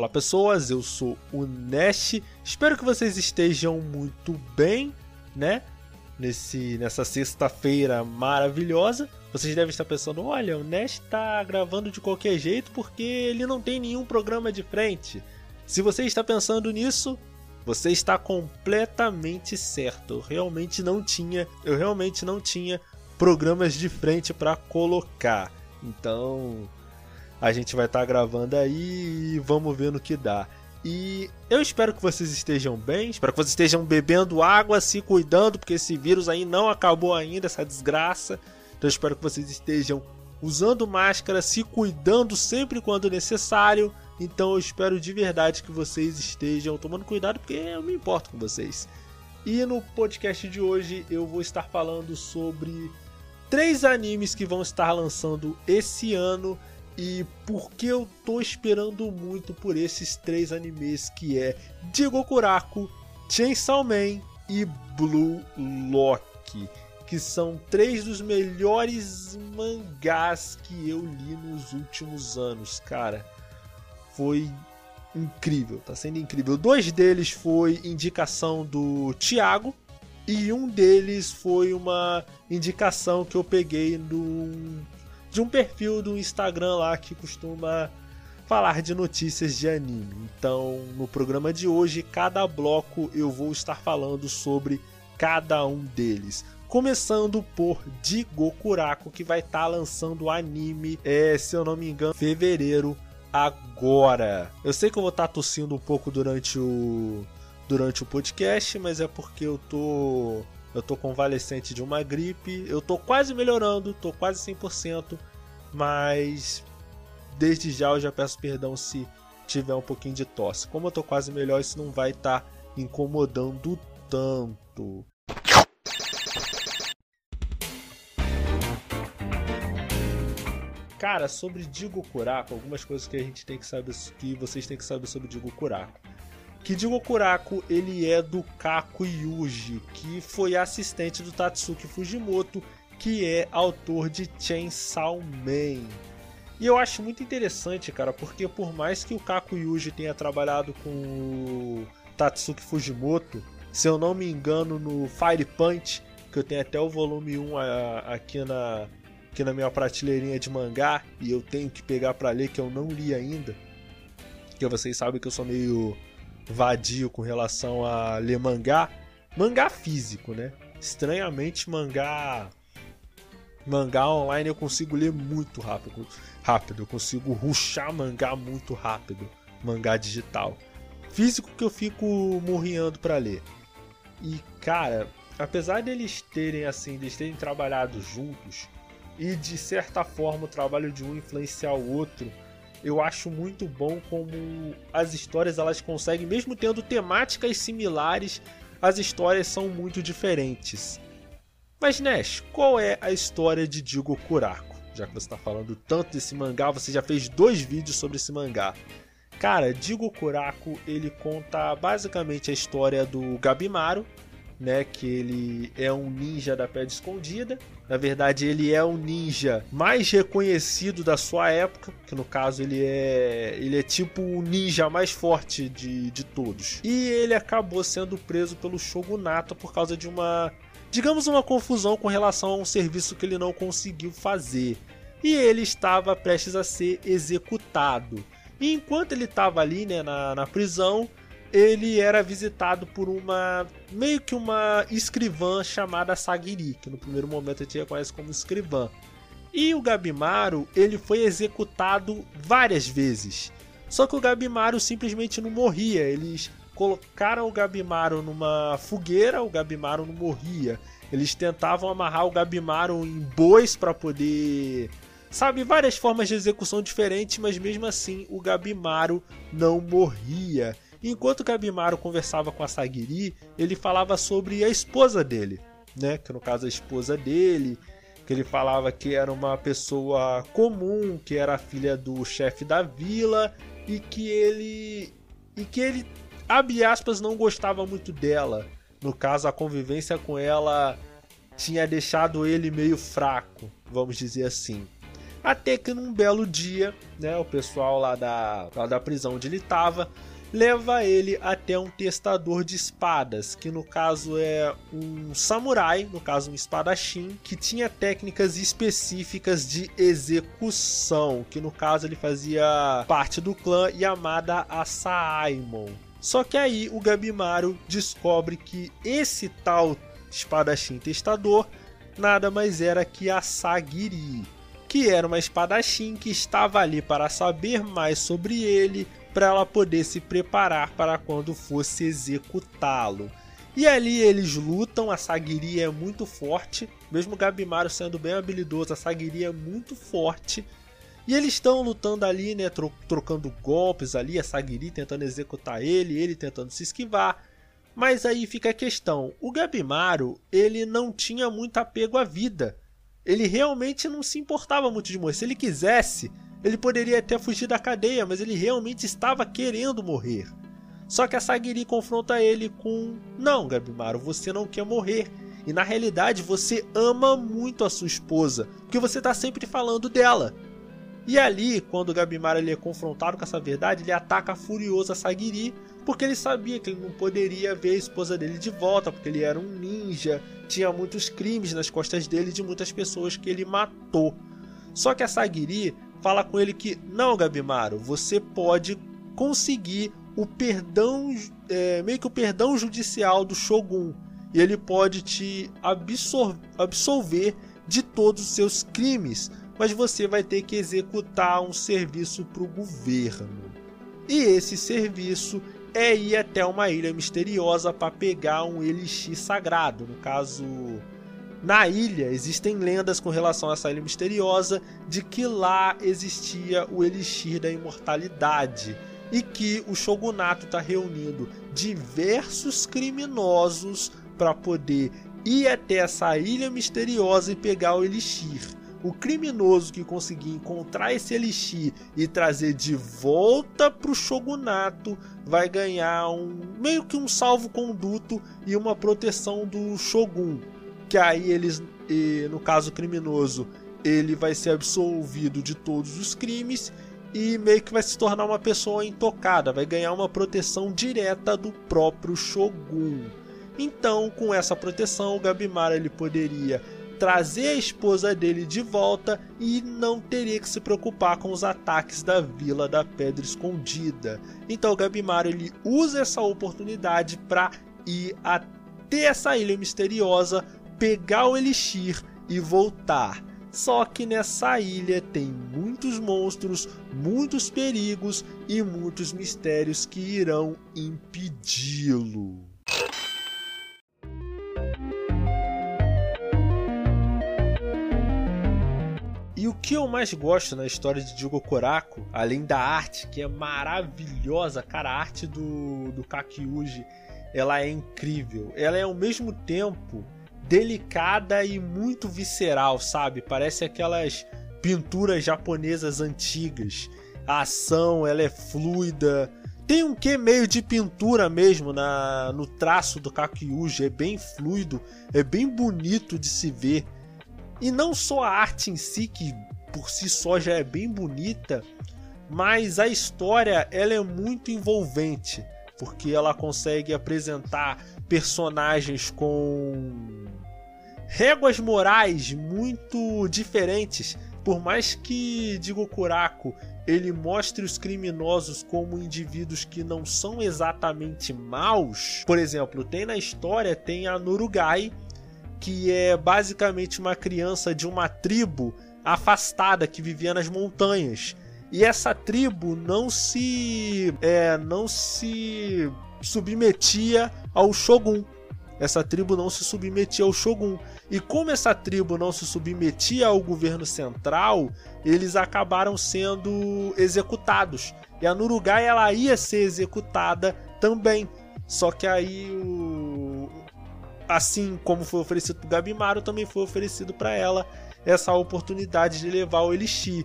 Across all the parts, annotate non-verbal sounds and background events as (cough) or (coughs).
Olá pessoas, eu sou o Nash. Espero que vocês estejam muito bem, né? Nesse, nessa sexta-feira maravilhosa. Vocês devem estar pensando: olha, o Nash está gravando de qualquer jeito porque ele não tem nenhum programa de frente. Se você está pensando nisso, você está completamente certo. Eu realmente não tinha, eu realmente não tinha programas de frente para colocar. Então, a gente vai estar tá gravando aí e vamos ver no que dá. E eu espero que vocês estejam bem, espero que vocês estejam bebendo água, se cuidando, porque esse vírus aí não acabou ainda, essa desgraça. Então eu espero que vocês estejam usando máscara, se cuidando sempre quando necessário. Então eu espero de verdade que vocês estejam tomando cuidado, porque eu me importo com vocês. E no podcast de hoje eu vou estar falando sobre três animes que vão estar lançando esse ano e porque eu tô esperando muito por esses três animes que é Jigokuraku, Chainsaw Man e Blue Lock, que são três dos melhores mangás que eu li nos últimos anos, cara. Foi incrível, tá sendo incrível. Dois deles foi indicação do Thiago e um deles foi uma indicação que eu peguei num de um perfil do Instagram lá que costuma falar de notícias de anime. Então, no programa de hoje, cada bloco eu vou estar falando sobre cada um deles. Começando por Digokuraku, que vai estar tá lançando o anime, é, se eu não me engano, fevereiro agora. Eu sei que eu vou estar tá tossindo um pouco durante o durante o podcast, mas é porque eu tô eu tô convalescente de uma gripe, eu tô quase melhorando, tô quase 100%, mas desde já eu já peço perdão se tiver um pouquinho de tosse. Como eu tô quase melhor, isso não vai estar tá incomodando tanto. Cara, sobre Digo Kurako, algumas coisas que a gente tem que saber, que vocês têm que saber sobre Digo Kurako. Digo Kurako, ele é do Kaku Yuji, que foi assistente do Tatsuki Fujimoto, que é autor de Chainsaw Man. E eu acho muito interessante, cara, porque por mais que o Kaku Yuji tenha trabalhado com o Tatsuki Fujimoto, se eu não me engano, no Fire Punch, que eu tenho até o volume 1 aqui na, aqui na minha prateleirinha de mangá, e eu tenho que pegar para ler, que eu não li ainda. Que vocês sabem que eu sou meio vadio com relação a ler mangá. Mangá físico, né? Estranhamente, mangá mangá online eu consigo ler muito rápido. Rápido, eu consigo ruxar mangá muito rápido. Mangá digital. Físico que eu fico morrendo para ler. E cara, apesar deles terem assim, eles terem trabalhado juntos e de certa forma o trabalho de um influenciar o outro, eu acho muito bom como as histórias elas conseguem, mesmo tendo temáticas similares, as histórias são muito diferentes. Mas Nash, qual é a história de Digo Kurako? Já que você está falando tanto desse mangá, você já fez dois vídeos sobre esse mangá. Cara, Digo Kurako, ele conta basicamente a história do Gabimaru, né, que ele é um ninja da pedra escondida. Na verdade, ele é o ninja mais reconhecido da sua época, que no caso ele é ele é tipo o ninja mais forte de, de todos. E ele acabou sendo preso pelo shogunato por causa de uma digamos, uma confusão com relação a um serviço que ele não conseguiu fazer. E ele estava prestes a ser executado. E enquanto ele estava ali né, na, na prisão, ele era visitado por uma meio que uma escrivã chamada Sagiri, que no primeiro momento a gente reconhece como escrivã. E o Gabimaru, ele foi executado várias vezes. Só que o Gabimaru simplesmente não morria, eles colocaram o Gabimaru numa fogueira, o Gabimaru não morria. Eles tentavam amarrar o Gabimaru em bois para poder. Sabe, várias formas de execução diferentes, mas mesmo assim o Gabimaru não morria. Enquanto Gabimaru conversava com a Sagiri, ele falava sobre a esposa dele, né? Que no caso a esposa dele, que ele falava que era uma pessoa comum, que era filha do chefe da vila e que ele e que ele abre aspas, não gostava muito dela. No caso, a convivência com ela tinha deixado ele meio fraco, vamos dizer assim. Até que num belo dia, né, o pessoal lá da, lá da prisão onde ele estava leva ele até um testador de espadas, que no caso é um samurai, no caso um espadachim, que tinha técnicas específicas de execução, que no caso ele fazia parte do clã Yamada Asaimon. Só que aí o Gabimaru descobre que esse tal espadachim testador nada mais era que a Sagiri, que era uma espadachim que estava ali para saber mais sobre ele, para ela poder se preparar para quando fosse executá-lo. E ali eles lutam, a Sagiri é muito forte, mesmo Gabimaru sendo bem habilidoso, a Sagiri é muito forte. E eles estão lutando ali, né, tro trocando golpes ali, a Sagiri tentando executar ele, ele tentando se esquivar. Mas aí fica a questão, o Gabimaru, ele não tinha muito apego à vida. Ele realmente não se importava muito de morrer. Se ele quisesse, ele poderia até fugir da cadeia, mas ele realmente estava querendo morrer. Só que a Sagiri confronta ele com: Não, Gabimaru, você não quer morrer. E na realidade você ama muito a sua esposa, porque você está sempre falando dela. E ali, quando o Gabimaru ele é confrontado com essa verdade, ele ataca furioso a Sagiri, porque ele sabia que ele não poderia ver a esposa dele de volta, porque ele era um ninja, tinha muitos crimes nas costas dele de muitas pessoas que ele matou. Só que a Sagiri fala com ele que não, Gabimaru, você pode conseguir o perdão, é, meio que o perdão judicial do Shogun. E ele pode te absolver de todos os seus crimes, mas você vai ter que executar um serviço para o governo. E esse serviço é ir até uma ilha misteriosa para pegar um elixir sagrado, no caso na ilha existem lendas com relação a essa ilha misteriosa de que lá existia o elixir da imortalidade e que o shogunato está reunindo diversos criminosos para poder ir até essa ilha misteriosa e pegar o elixir. O criminoso que conseguir encontrar esse elixir e trazer de volta para o shogunato vai ganhar um meio que um salvo-conduto e uma proteção do shogun que aí eles, no caso criminoso, ele vai ser absolvido de todos os crimes e meio que vai se tornar uma pessoa intocada, vai ganhar uma proteção direta do próprio Shogun. Então, com essa proteção, o Gabimara ele poderia trazer a esposa dele de volta e não teria que se preocupar com os ataques da Vila da Pedra Escondida. Então, o Gabimara ele usa essa oportunidade para ir até essa ilha misteriosa pegar o Elixir e voltar. Só que nessa ilha tem muitos monstros, muitos perigos e muitos mistérios que irão impedi-lo. E o que eu mais gosto na história de Jigo Koraku, além da arte, que é maravilhosa, cara, a arte do, do Kakyuji, ela é incrível. Ela é ao mesmo tempo delicada e muito visceral, sabe? Parece aquelas pinturas japonesas antigas. A ação, ela é fluida. Tem um que meio de pintura mesmo na no traço do Kakyuji, é bem fluido, é bem bonito de se ver. E não só a arte em si que por si só já é bem bonita, mas a história ela é muito envolvente, porque ela consegue apresentar personagens com réguas morais muito diferentes. Por mais que Digo Kurako ele mostre os criminosos como indivíduos que não são exatamente maus. Por exemplo, tem na história tem a Nurugai, que é basicamente uma criança de uma tribo afastada que vivia nas montanhas. E essa tribo não se é, não se submetia ao shogun. Essa tribo não se submetia ao shogun. E como essa tribo não se submetia ao governo central, eles acabaram sendo executados. E a Nurugai ela ia ser executada também. Só que aí o assim como foi oferecido para Gabimaru, também foi oferecido para ela essa oportunidade de levar o Elixir.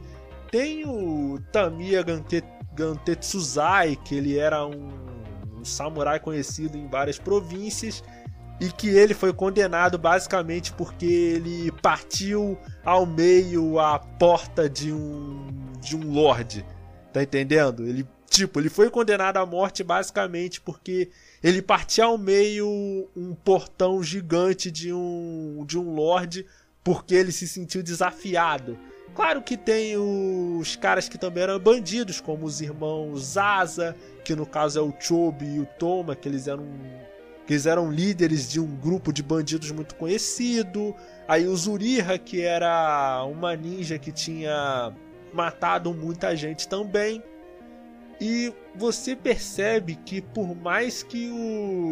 Tem o Tamiya Gante, Gantetsuzai, que ele era um samurai conhecido em várias províncias e que ele foi condenado basicamente porque ele partiu ao meio a porta de um de um lord. Tá entendendo? Ele tipo, ele foi condenado à morte basicamente porque ele partiu ao meio um portão gigante de um de um lord porque ele se sentiu desafiado. Claro que tem os caras que também eram bandidos, como os irmãos Asa, que no caso é o Chobi e o Toma, que eles eram que eles eram líderes de um grupo de bandidos muito conhecido. Aí o Zuriha, que era uma ninja que tinha matado muita gente também. E você percebe que por mais que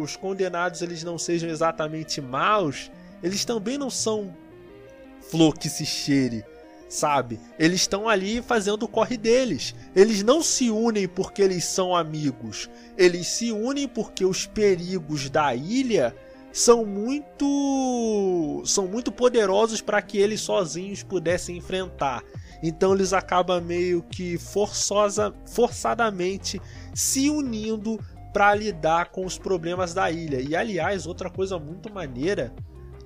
os condenados eles não sejam exatamente maus, eles também não são flor que se cheire sabe? Eles estão ali fazendo o corre deles. Eles não se unem porque eles são amigos. Eles se unem porque os perigos da ilha são muito são muito poderosos para que eles sozinhos pudessem enfrentar. Então eles acabam meio que forçosa, forçadamente se unindo para lidar com os problemas da ilha. E aliás, outra coisa muito maneira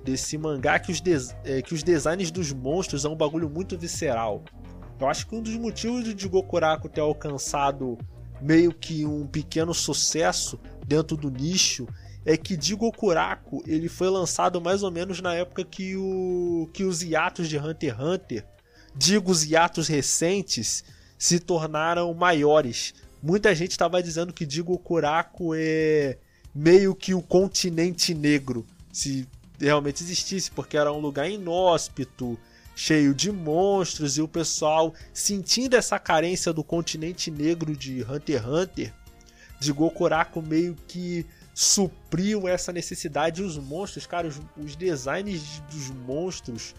desse mangá que os, é, que os designs dos monstros é um bagulho muito visceral. Eu acho que um dos motivos de Gokuraku ter alcançado meio que um pequeno sucesso dentro do nicho é que Digokuraku ele foi lançado mais ou menos na época que, o, que os hiatos de Hunter x Hunter, digo os hiatos recentes, se tornaram maiores. Muita gente estava dizendo que Digokuraku é meio que o continente negro. Se realmente existisse, porque era um lugar inóspito, cheio de monstros, e o pessoal, sentindo essa carência do continente negro de Hunter x Hunter, de Gokuraku meio que supriu essa necessidade. Os monstros, cara, os, os designs dos monstros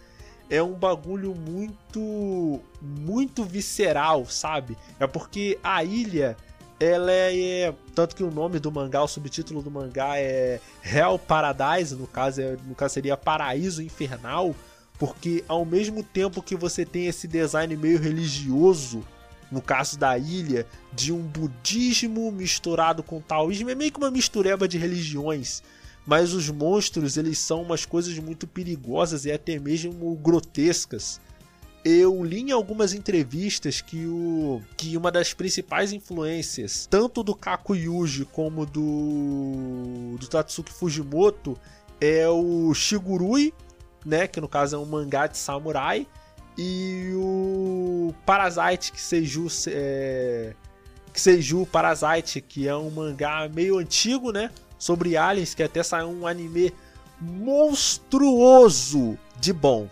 é um bagulho muito muito visceral, sabe? É porque a ilha ela é tanto que o nome do mangá, o subtítulo do mangá é Hell Paradise, no caso, é, no caso seria Paraíso Infernal, porque ao mesmo tempo que você tem esse design meio religioso, no caso da ilha, de um budismo misturado com taoísmo, é meio que uma mistureba de religiões. Mas os monstros, eles são umas coisas muito perigosas e até mesmo grotescas eu li em algumas entrevistas que, o, que uma das principais influências, tanto do Kaku Yuji como do, do Tatsuki Fujimoto, é o Shigurui, né, que no caso é um mangá de samurai, e o Parasite, que Seiju, é, que Seiju Parasite, que é um mangá meio antigo, né, sobre aliens, que até saiu um anime monstruoso de bom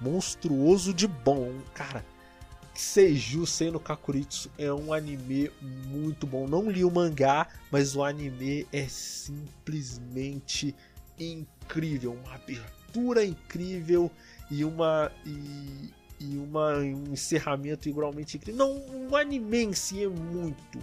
monstruoso de bom. Cara, Seiju Seno Kakuritsu é um anime muito bom. Não li o mangá, mas o anime é simplesmente incrível. Uma abertura incrível e uma. E, e uma, um encerramento igualmente incrível. Não, o anime em si é muito,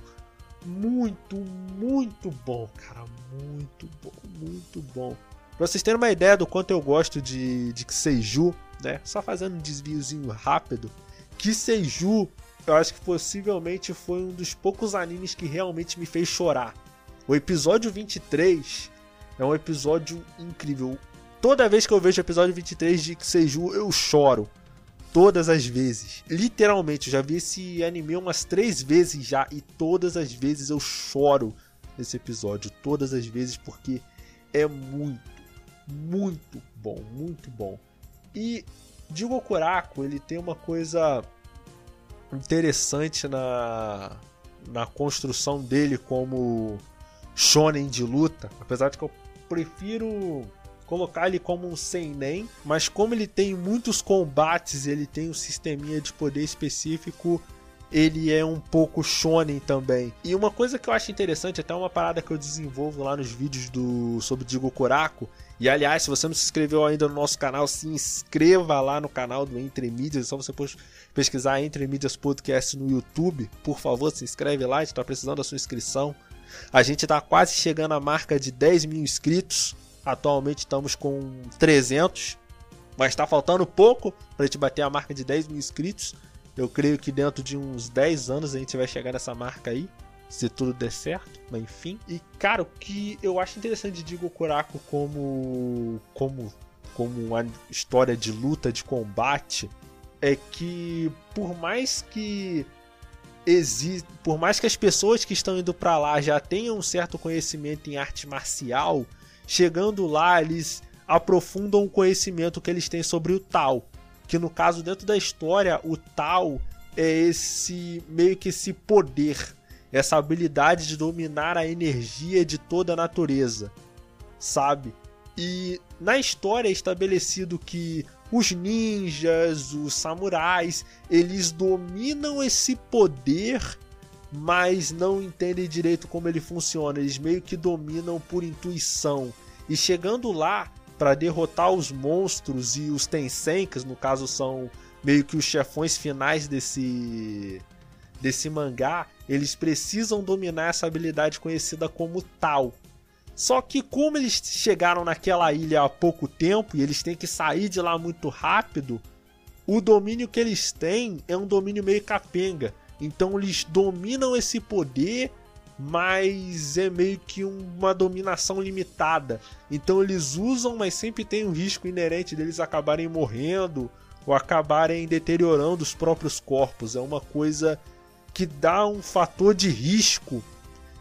muito, muito bom, cara. Muito bom, muito bom. Pra vocês terem uma ideia do quanto eu gosto de, de Seiju, né? Só fazendo um desviozinho rápido. Que Seiju, eu acho que possivelmente foi um dos poucos animes que realmente me fez chorar. O episódio 23 é um episódio incrível. Toda vez que eu vejo o episódio 23 de Seiju, eu choro. Todas as vezes. Literalmente, eu já vi esse anime umas três vezes já. E todas as vezes eu choro nesse episódio. Todas as vezes, porque é muito, muito bom. Muito bom. E de Gokuraku, ele tem uma coisa interessante na, na construção dele como shonen de luta, apesar de que eu prefiro colocar ele como um seinen, mas como ele tem muitos combates, ele tem um sisteminha de poder específico, ele é um pouco shonen também. E uma coisa que eu acho interessante, até uma parada que eu desenvolvo lá nos vídeos do sobre Digokuraku, e aliás, se você não se inscreveu ainda no nosso canal, se inscreva lá no canal do Entre Mídias. É só você pesquisar Entre Mídias Podcast no YouTube. Por favor, se inscreve lá, a gente está precisando da sua inscrição. A gente está quase chegando à marca de 10 mil inscritos. Atualmente estamos com 300, mas está faltando pouco para a gente bater a marca de 10 mil inscritos. Eu creio que dentro de uns 10 anos a gente vai chegar nessa marca aí. Se tudo der certo, mas enfim. E cara, o que eu acho interessante de Gokuraku como como como uma história de luta, de combate, é que por mais que existe, por mais que as pessoas que estão indo para lá já tenham um certo conhecimento em arte marcial, chegando lá eles aprofundam o conhecimento que eles têm sobre o tal, que no caso dentro da história o tal é esse meio que esse poder, essa habilidade de dominar a energia de toda a natureza, sabe? E na história é estabelecido que os ninjas, os samurais, eles dominam esse poder, mas não entendem direito como ele funciona. Eles meio que dominam por intuição. E chegando lá para derrotar os monstros e os Tensenkas, no caso são meio que os chefões finais desse desse mangá, eles precisam dominar essa habilidade conhecida como Tal. Só que como eles chegaram naquela ilha há pouco tempo e eles têm que sair de lá muito rápido, o domínio que eles têm é um domínio meio capenga. Então eles dominam esse poder, mas é meio que uma dominação limitada. Então eles usam, mas sempre tem um risco inerente deles acabarem morrendo ou acabarem deteriorando os próprios corpos. É uma coisa que dá um fator de risco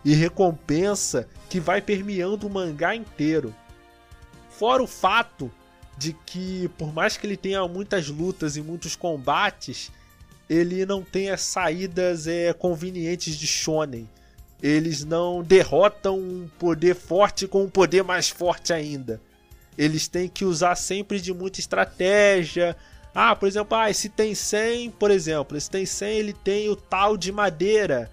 e recompensa que vai permeando o mangá inteiro. Fora o fato de que, por mais que ele tenha muitas lutas e muitos combates, ele não tenha saídas é, convenientes de shonen. Eles não derrotam um poder forte com um poder mais forte ainda. Eles têm que usar sempre de muita estratégia. Ah, por exemplo, ah, esse tem 100, por exemplo, esse tem 100, ele tem o tal de madeira.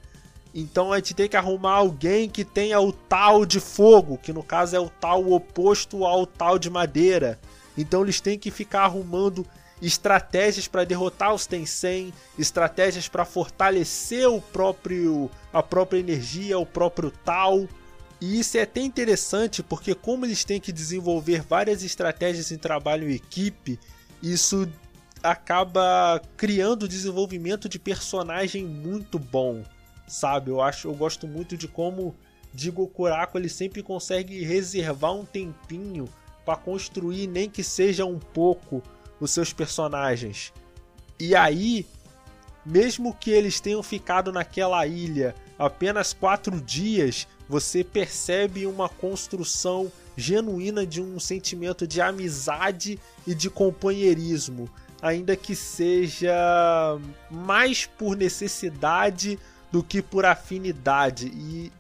Então a gente tem que arrumar alguém que tenha o tal de fogo, que no caso é o tal oposto ao tal de madeira. Então eles têm que ficar arrumando estratégias para derrotar os Tensen, estratégias para fortalecer o próprio a própria energia, o próprio tal. E isso é até interessante porque como eles têm que desenvolver várias estratégias em trabalho em equipe, isso acaba criando desenvolvimento de personagem muito bom sabe? Eu acho, eu gosto muito de como Digo Kurako ele sempre consegue reservar um tempinho para construir nem que seja um pouco os seus personagens. E aí, mesmo que eles tenham ficado naquela ilha apenas quatro dias, você percebe uma construção genuína de um sentimento de amizade e de companheirismo, ainda que seja mais por necessidade do que por afinidade. E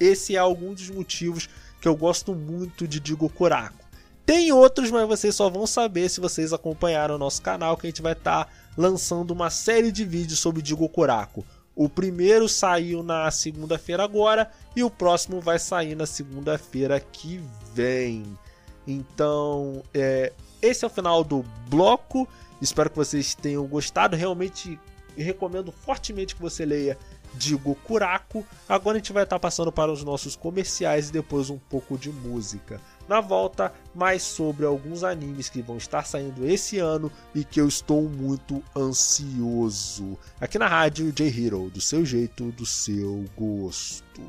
esse é algum dos motivos que eu gosto muito de Digokuraku. Tem outros, mas vocês só vão saber se vocês acompanharam o nosso canal, que a gente vai estar tá lançando uma série de vídeos sobre Digokuraku. O primeiro saiu na segunda-feira agora e o próximo vai sair na segunda-feira que vem. Então, é, esse é o final do bloco. Espero que vocês tenham gostado. Realmente recomendo fortemente que você leia de Gokuraku. Agora a gente vai estar passando para os nossos comerciais e depois um pouco de música. Na volta, mais sobre alguns animes que vão estar saindo esse ano e que eu estou muito ansioso. Aqui na rádio J-Hero, do seu jeito, do seu gosto.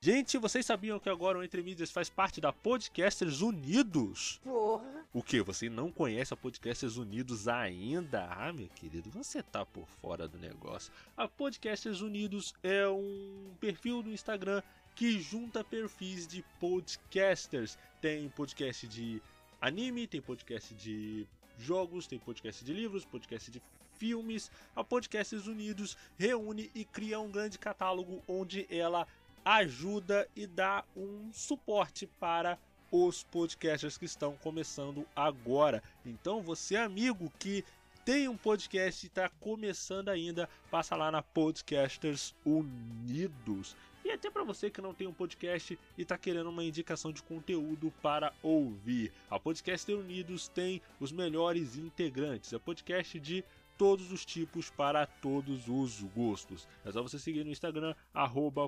Gente, vocês sabiam que agora o Entre Mídias faz parte da Podcasters Unidos? Porra! O que? Você não conhece a Podcasters Unidos ainda? Ah, meu querido, você tá por fora do negócio. A Podcasters Unidos é um perfil no Instagram que junta perfis de podcasters. Tem podcast de anime, tem podcast de jogos, tem podcast de livros, podcast de filmes. A Podcasters Unidos reúne e cria um grande catálogo onde ela ajuda e dá um suporte para os podcasters que estão começando agora. Então, você amigo que tem um podcast e está começando ainda, passa lá na Podcasters Unidos. E até para você que não tem um podcast e está querendo uma indicação de conteúdo para ouvir, a Podcaster Unidos tem os melhores integrantes. É podcast de todos os tipos para todos os gostos. É só você seguir no Instagram,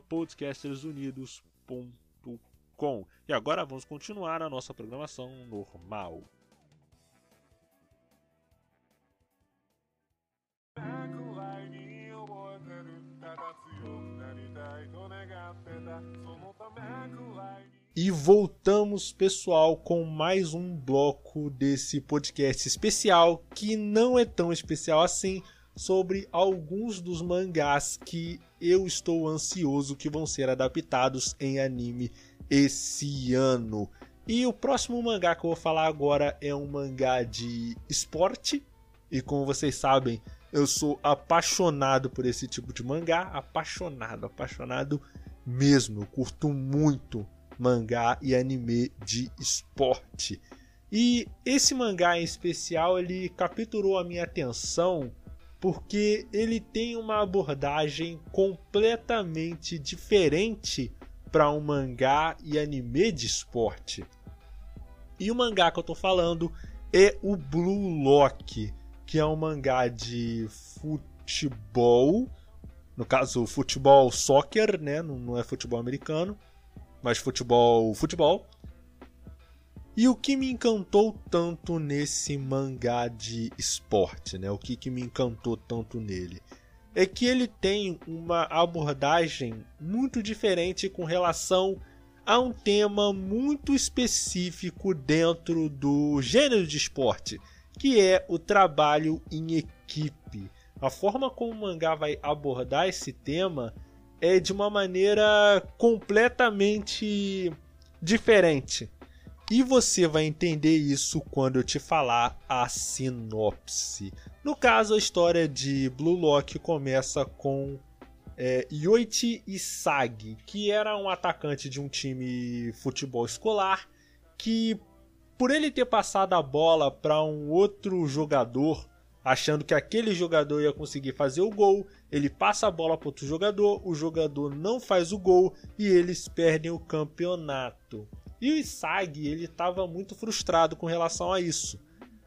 podcastersunidos.com. E agora vamos continuar a nossa programação normal. E voltamos, pessoal, com mais um bloco desse podcast especial, que não é tão especial assim, sobre alguns dos mangás que eu estou ansioso que vão ser adaptados em anime esse ano. E o próximo mangá que eu vou falar agora é um mangá de esporte. E como vocês sabem, eu sou apaixonado por esse tipo de mangá, apaixonado, apaixonado mesmo. Eu curto muito mangá e anime de esporte. E esse mangá em especial ele capturou a minha atenção porque ele tem uma abordagem completamente diferente para um mangá e anime de esporte. E o mangá que eu tô falando é o Blue Lock, que é um mangá de futebol, no caso futebol soccer, né, não é futebol americano, mas futebol, futebol. E o que me encantou tanto nesse mangá de esporte, né? O que, que me encantou tanto nele? É que ele tem uma abordagem muito diferente com relação a um tema muito específico dentro do gênero de esporte, que é o trabalho em equipe. A forma como o mangá vai abordar esse tema é de uma maneira completamente diferente. E você vai entender isso quando eu te falar a sinopse. No caso, a história de Blue Lock começa com é, Yoichi Isagi, que era um atacante de um time futebol escolar, que por ele ter passado a bola para um outro jogador achando que aquele jogador ia conseguir fazer o gol. Ele passa a bola para outro jogador, o jogador não faz o gol e eles perdem o campeonato. E o Isag ele estava muito frustrado com relação a isso,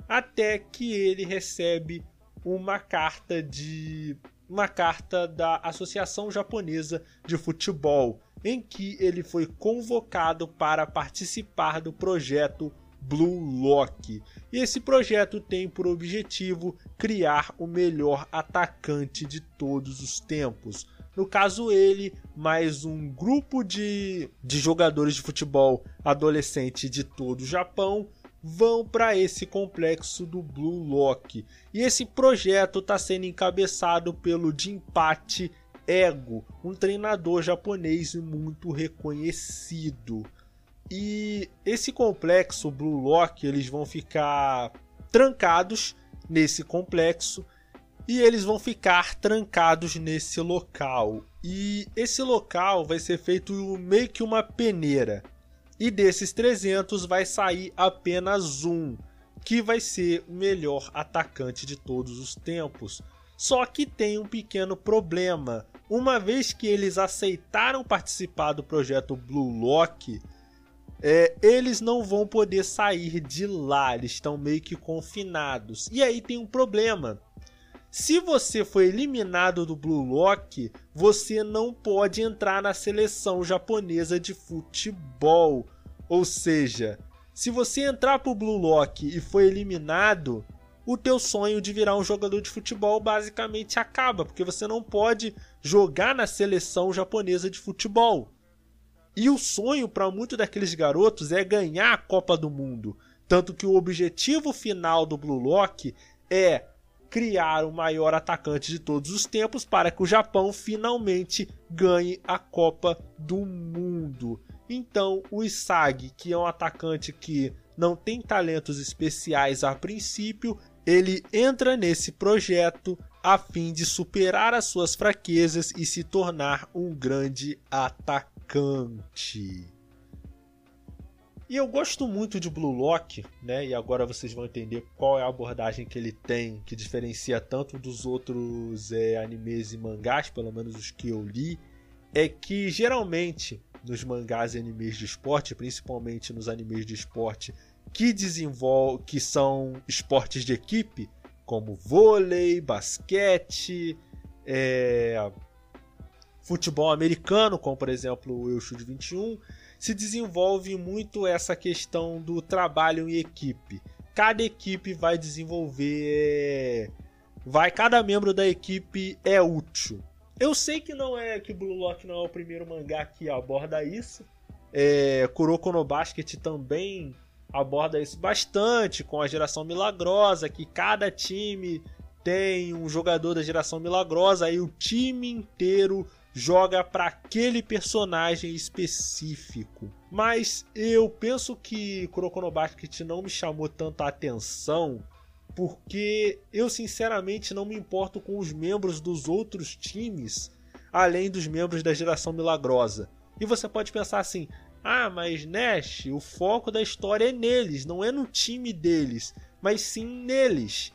até que ele recebe uma carta de uma carta da Associação Japonesa de Futebol, em que ele foi convocado para participar do projeto Blue Lock. E esse projeto tem por objetivo criar o melhor atacante de todos os tempos. No caso, ele, mais um grupo de, de jogadores de futebol adolescente de todo o Japão vão para esse complexo do Blue Lock. E esse projeto está sendo encabeçado pelo Jinpachi Ego, um treinador japonês muito reconhecido. E esse complexo Blue Lock, eles vão ficar trancados nesse complexo e eles vão ficar trancados nesse local. E esse local vai ser feito meio que uma peneira. E desses 300 vai sair apenas um, que vai ser o melhor atacante de todos os tempos. Só que tem um pequeno problema. Uma vez que eles aceitaram participar do projeto Blue Lock, é, eles não vão poder sair de lá, eles estão meio que confinados. E aí tem um problema. Se você foi eliminado do Blue Lock, você não pode entrar na seleção japonesa de futebol. Ou seja, se você entrar pro Blue Lock e foi eliminado, o teu sonho de virar um jogador de futebol basicamente acaba, porque você não pode jogar na seleção japonesa de futebol. E o sonho para muitos daqueles garotos é ganhar a Copa do Mundo. Tanto que o objetivo final do Blue Lock é criar o maior atacante de todos os tempos para que o Japão finalmente ganhe a Copa do Mundo. Então, o Isagi, que é um atacante que não tem talentos especiais a princípio, ele entra nesse projeto a fim de superar as suas fraquezas e se tornar um grande atacante marcante. E eu gosto muito de Blue Lock, né? E agora vocês vão entender qual é a abordagem que ele tem, que diferencia tanto dos outros é, animes e mangás, pelo menos os que eu li, é que geralmente nos mangás e animes de esporte, principalmente nos animes de esporte que desenvolve, que são esportes de equipe, como vôlei, basquete, é, futebol americano, como por exemplo o Eu 21, se desenvolve muito essa questão do trabalho em equipe. Cada equipe vai desenvolver. Vai, cada membro da equipe é útil. Eu sei que não é que Blue Lock não é o primeiro mangá que aborda isso, É, Kuroko no Basket também aborda isso bastante com a geração milagrosa, que cada time tem um jogador da geração milagrosa, aí o time inteiro joga para aquele personagem específico. Mas eu penso que Kuroko Basket não me chamou tanta atenção porque eu sinceramente não me importo com os membros dos outros times além dos membros da geração milagrosa. E você pode pensar assim: ah, mas Nash, o foco da história é neles, não é no time deles, mas sim neles.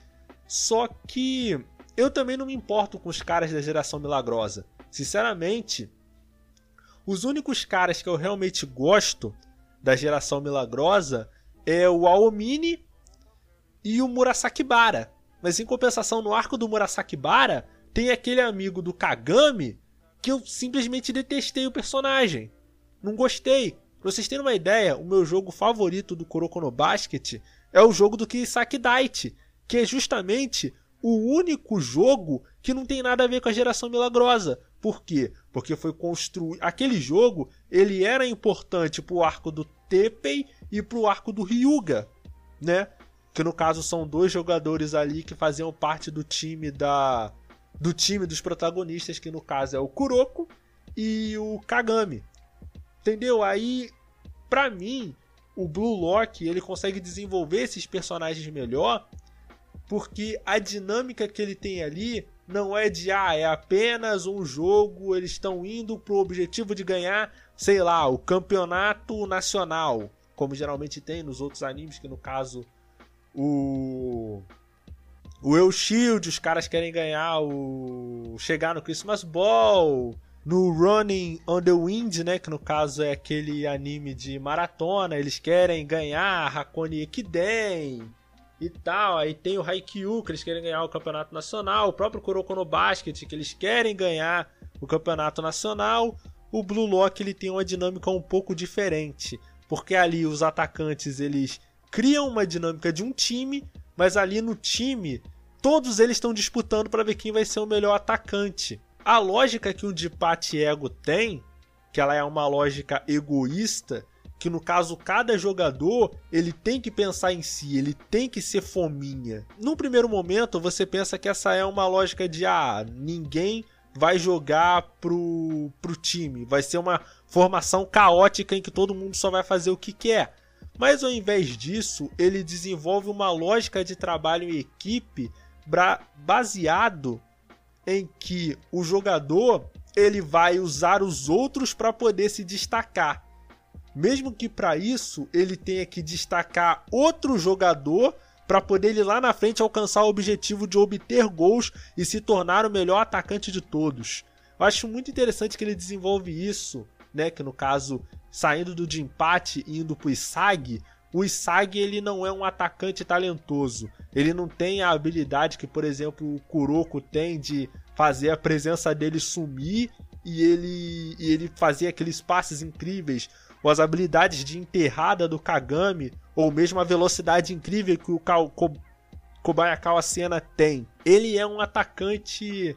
Só que eu também não me importo com os caras da geração milagrosa. Sinceramente, os únicos caras que eu realmente gosto da geração milagrosa é o Aomini e o Murasaki Bara. Mas em compensação, no arco do Murasaki Bara, tem aquele amigo do Kagami que eu simplesmente detestei o personagem. Não gostei. Pra vocês terem uma ideia, o meu jogo favorito do Kuroko no Basket é o jogo do Kisaki Daichi, que é justamente o único jogo que não tem nada a ver com a geração milagrosa. Por quê? Porque foi construído. Aquele jogo ele era importante pro arco do Teppei e pro arco do Ryuga, né? Que no caso são dois jogadores ali que faziam parte do time da do time dos protagonistas, que no caso é o Kuroko e o Kagami. Entendeu? Aí, pra mim, o Blue Lock ele consegue desenvolver esses personagens melhor, porque a dinâmica que ele tem ali não é de ah, é apenas um jogo, eles estão indo pro objetivo de ganhar, sei lá, o campeonato nacional, como geralmente tem nos outros animes, que no caso o o El Shield, os caras querem ganhar o. chegar no Christmas Ball. No Running on the Wind, né? Que no caso é aquele anime de maratona, eles querem ganhar Hakone Ekiden e tal. Aí tem o Haikyuu, que eles querem ganhar o campeonato nacional. O próprio Kuroko no Basket, que eles querem ganhar o campeonato nacional. O Blue Lock ele tem uma dinâmica um pouco diferente, porque ali os atacantes eles criam uma dinâmica de um time, mas ali no time todos eles estão disputando para ver quem vai ser o melhor atacante. A lógica que o Dipat Ego tem, que ela é uma lógica egoísta, que no caso cada jogador ele tem que pensar em si, ele tem que ser fominha. No primeiro momento você pensa que essa é uma lógica de ah, ninguém vai jogar pro, pro time, vai ser uma formação caótica em que todo mundo só vai fazer o que quer. Mas ao invés disso, ele desenvolve uma lógica de trabalho em equipe baseado em que o jogador ele vai usar os outros para poder se destacar. Mesmo que para isso ele tenha que destacar outro jogador para poder ele lá na frente alcançar o objetivo de obter gols e se tornar o melhor atacante de todos. Eu acho muito interessante que ele desenvolve isso, né, que no caso saindo do de empate e indo pro Isag, o Isag ele não é um atacante talentoso. Ele não tem a habilidade que, por exemplo, o Kuroko tem de fazer a presença dele sumir e ele, e ele fazer aqueles passes incríveis, ou as habilidades de enterrada do Kagami, ou mesmo a velocidade incrível que o Kobayakawa Sena tem. Ele é um atacante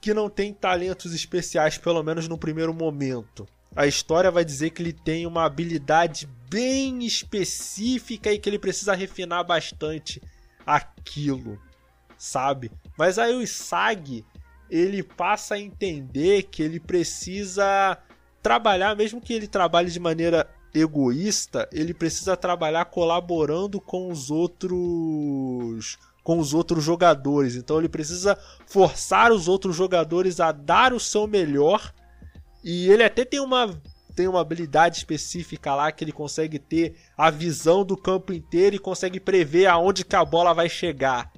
que não tem talentos especiais, pelo menos no primeiro momento a história vai dizer que ele tem uma habilidade bem específica e que ele precisa refinar bastante aquilo, sabe? Mas aí o Isag, ele passa a entender que ele precisa trabalhar, mesmo que ele trabalhe de maneira egoísta, ele precisa trabalhar colaborando com os outros com os outros jogadores. Então ele precisa forçar os outros jogadores a dar o seu melhor e ele até tem uma tem uma habilidade específica lá que ele consegue ter a visão do campo inteiro e consegue prever aonde que a bola vai chegar.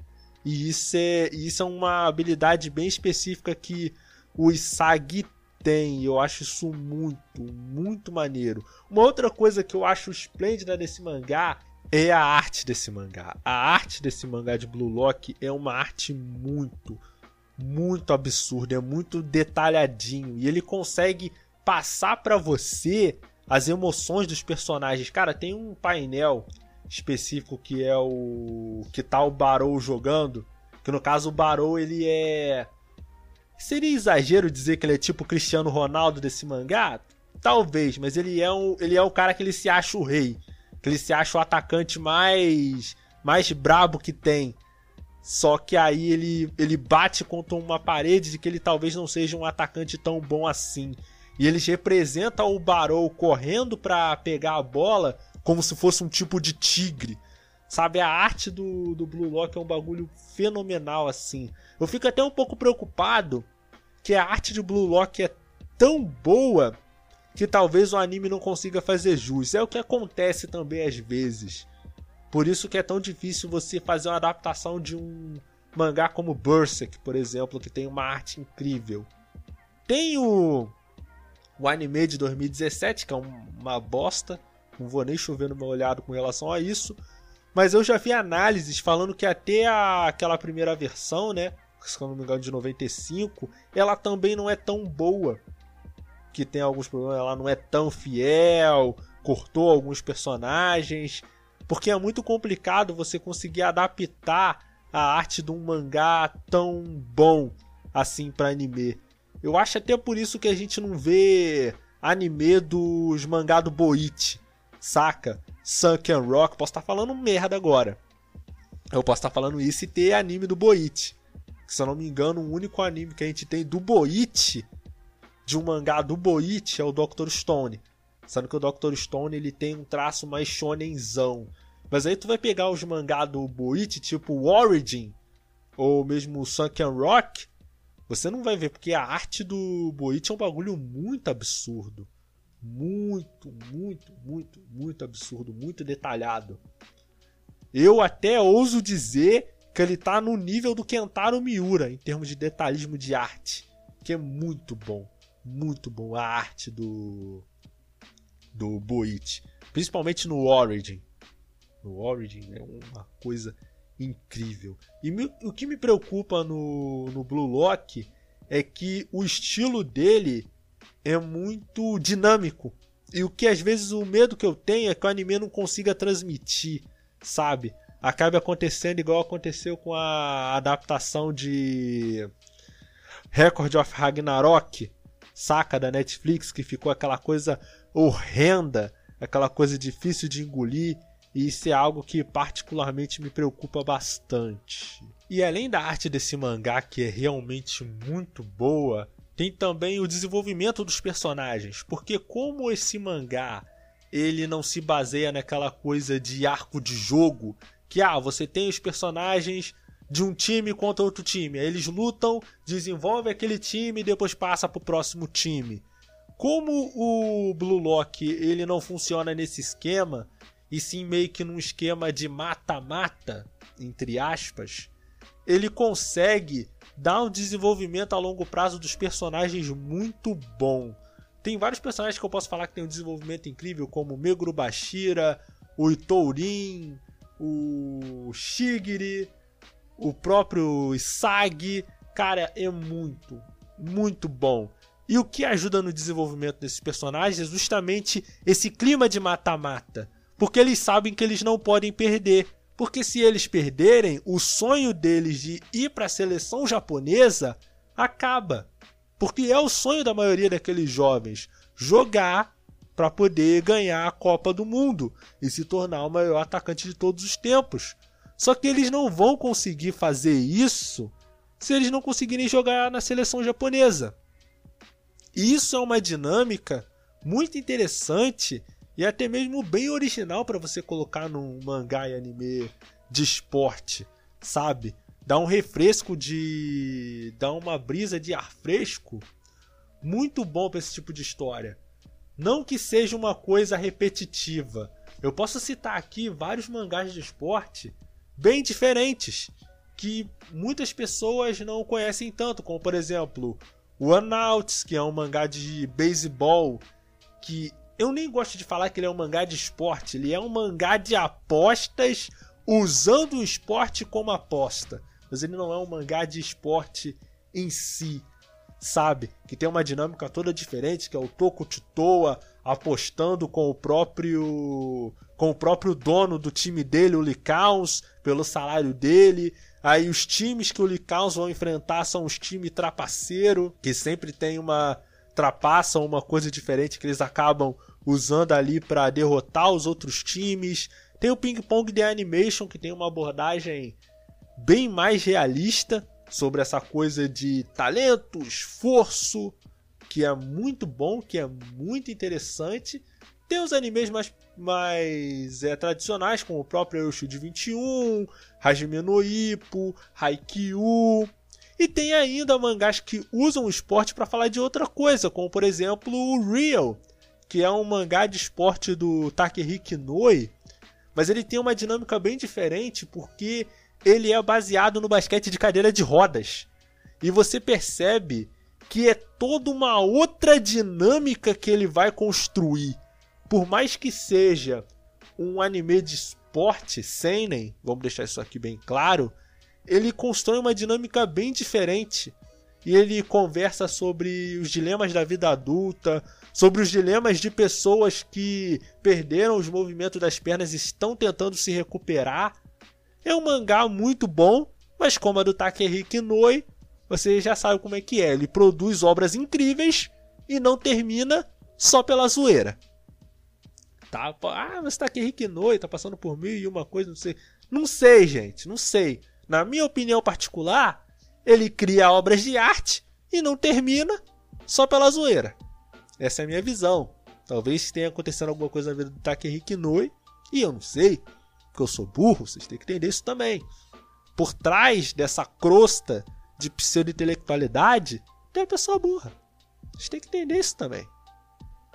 E isso é, isso é uma habilidade bem específica que o Isagi tem. Eu acho isso muito, muito maneiro. Uma outra coisa que eu acho esplêndida nesse mangá é a arte desse mangá. A arte desse mangá de Blue Lock é uma arte muito, muito absurdo, é muito detalhadinho e ele consegue passar para você as emoções dos personagens. Cara, tem um painel específico que é o que tá o Barou jogando, que no caso o Barou ele é seria exagero dizer que ele é tipo Cristiano Ronaldo desse mangá? Talvez, mas ele é, um, ele é o cara que ele se acha o rei. Que ele se acha o atacante mais mais brabo que tem. Só que aí ele, ele bate contra uma parede de que ele talvez não seja um atacante tão bom assim. E eles representam o Barou correndo para pegar a bola como se fosse um tipo de tigre. Sabe, a arte do, do Blue Lock é um bagulho fenomenal assim. Eu fico até um pouco preocupado que a arte de Blue Lock é tão boa que talvez o anime não consiga fazer jus. É o que acontece também às vezes. Por isso que é tão difícil você fazer uma adaptação de um mangá como Berserk, por exemplo, que tem uma arte incrível. Tem o, o anime de 2017, que é uma bosta. Não vou nem chover no meu olhado com relação a isso. Mas eu já vi análises falando que até a, aquela primeira versão, né? Se eu não me engano, de 95, ela também não é tão boa. Que tem alguns problemas, ela não é tão fiel, cortou alguns personagens. Porque é muito complicado você conseguir adaptar a arte de um mangá tão bom assim para anime. Eu acho até por isso que a gente não vê anime dos mangá do Boichi, saca? Sunken Rock, posso estar tá falando merda agora. Eu posso estar tá falando isso e ter anime do Boichi. Se eu não me engano, o único anime que a gente tem do Boichi, de um mangá do Boichi, é o Dr. Stone. Sendo que o Dr. Stone ele tem um traço mais shonenzão. Mas aí tu vai pegar os mangá do Boichi, tipo Origin, ou mesmo Sunken Rock, você não vai ver, porque a arte do Boichi é um bagulho muito absurdo muito, muito, muito, muito absurdo, muito detalhado. Eu até ouso dizer que ele tá no nível do Kentaro Miura em termos de detalhismo de arte, que é muito bom, muito bom a arte do do Boichi, principalmente no Origin. No Origin é uma coisa incrível. E me, o que me preocupa no, no Blue Lock é que o estilo dele é muito dinâmico. E o que às vezes o medo que eu tenho é que o anime não consiga transmitir, sabe? Acabe acontecendo igual aconteceu com a adaptação de Record of Ragnarok, saca da Netflix, que ficou aquela coisa horrenda, aquela coisa difícil de engolir, e isso é algo que particularmente me preocupa bastante. E além da arte desse mangá que é realmente muito boa, tem também o desenvolvimento dos personagens, porque como esse mangá ele não se baseia naquela coisa de arco de jogo, que ah, você tem os personagens de um time contra outro time, eles lutam, desenvolve aquele time e depois passa para o próximo time. Como o Blue Lock ele não funciona nesse esquema, e sim meio que num esquema de mata-mata, entre aspas, ele consegue dá um desenvolvimento a longo prazo dos personagens muito bom. Tem vários personagens que eu posso falar que tem um desenvolvimento incrível, como o Meguro Bashira, o Itourin, o Shigiri, o próprio Isagi. Cara, é muito, muito bom. E o que ajuda no desenvolvimento desses personagens é justamente esse clima de mata-mata. Porque eles sabem que eles não podem perder. Porque se eles perderem, o sonho deles de ir para a seleção japonesa acaba. Porque é o sonho da maioria daqueles jovens jogar para poder ganhar a Copa do Mundo e se tornar o maior atacante de todos os tempos. Só que eles não vão conseguir fazer isso se eles não conseguirem jogar na seleção japonesa. E isso é uma dinâmica muito interessante e até mesmo bem original para você colocar num mangá e anime de esporte, sabe? Dá um refresco de. dá uma brisa de ar fresco muito bom para esse tipo de história. Não que seja uma coisa repetitiva. Eu posso citar aqui vários mangás de esporte bem diferentes que muitas pessoas não conhecem tanto, como por exemplo, One Outs, que é um mangá de beisebol que eu nem gosto de falar que ele é um mangá de esporte, ele é um mangá de apostas usando o esporte como aposta. Mas ele não é um mangá de esporte em si, sabe? Que tem uma dinâmica toda diferente, que é o Toku Chutoa apostando com o próprio com o próprio dono do time dele, o Likauns, pelo salário dele. Aí os times que o Likauns vão enfrentar são os times trapaceiro, que sempre tem uma ultrapassam uma coisa diferente que eles acabam usando ali para derrotar os outros times. Tem o Ping Pong The Animation, que tem uma abordagem bem mais realista sobre essa coisa de talento, esforço, que é muito bom, que é muito interessante. Tem os animes mais, mais é, tradicionais, como o próprio Eushield 21, Hajime no Ippo, Haikyuu. E tem ainda mangás que usam o esporte para falar de outra coisa, como por exemplo o Real, que é um mangá de esporte do Takehiko Noi, mas ele tem uma dinâmica bem diferente porque ele é baseado no basquete de cadeira de rodas. E você percebe que é toda uma outra dinâmica que ele vai construir. Por mais que seja um anime de esporte, seinen, vamos deixar isso aqui bem claro, ele constrói uma dinâmica bem diferente. E ele conversa sobre os dilemas da vida adulta, sobre os dilemas de pessoas que perderam os movimentos das pernas e estão tentando se recuperar. É um mangá muito bom, mas como a do Takehiko Noi, você já sabe como é que é. Ele produz obras incríveis e não termina só pela zoeira. Tá? Ah, mas Takehiko Noi tá passando por mil e uma coisa, não sei. Não sei, gente, não sei. Na minha opinião particular, ele cria obras de arte e não termina só pela zoeira. Essa é a minha visão. Talvez tenha acontecendo alguma coisa na vida do Takehiko Noi e eu não sei, porque eu sou burro, vocês têm que entender isso também. Por trás dessa crosta de pseudo-intelectualidade, tem a pessoa burra. Vocês têm que entender isso também.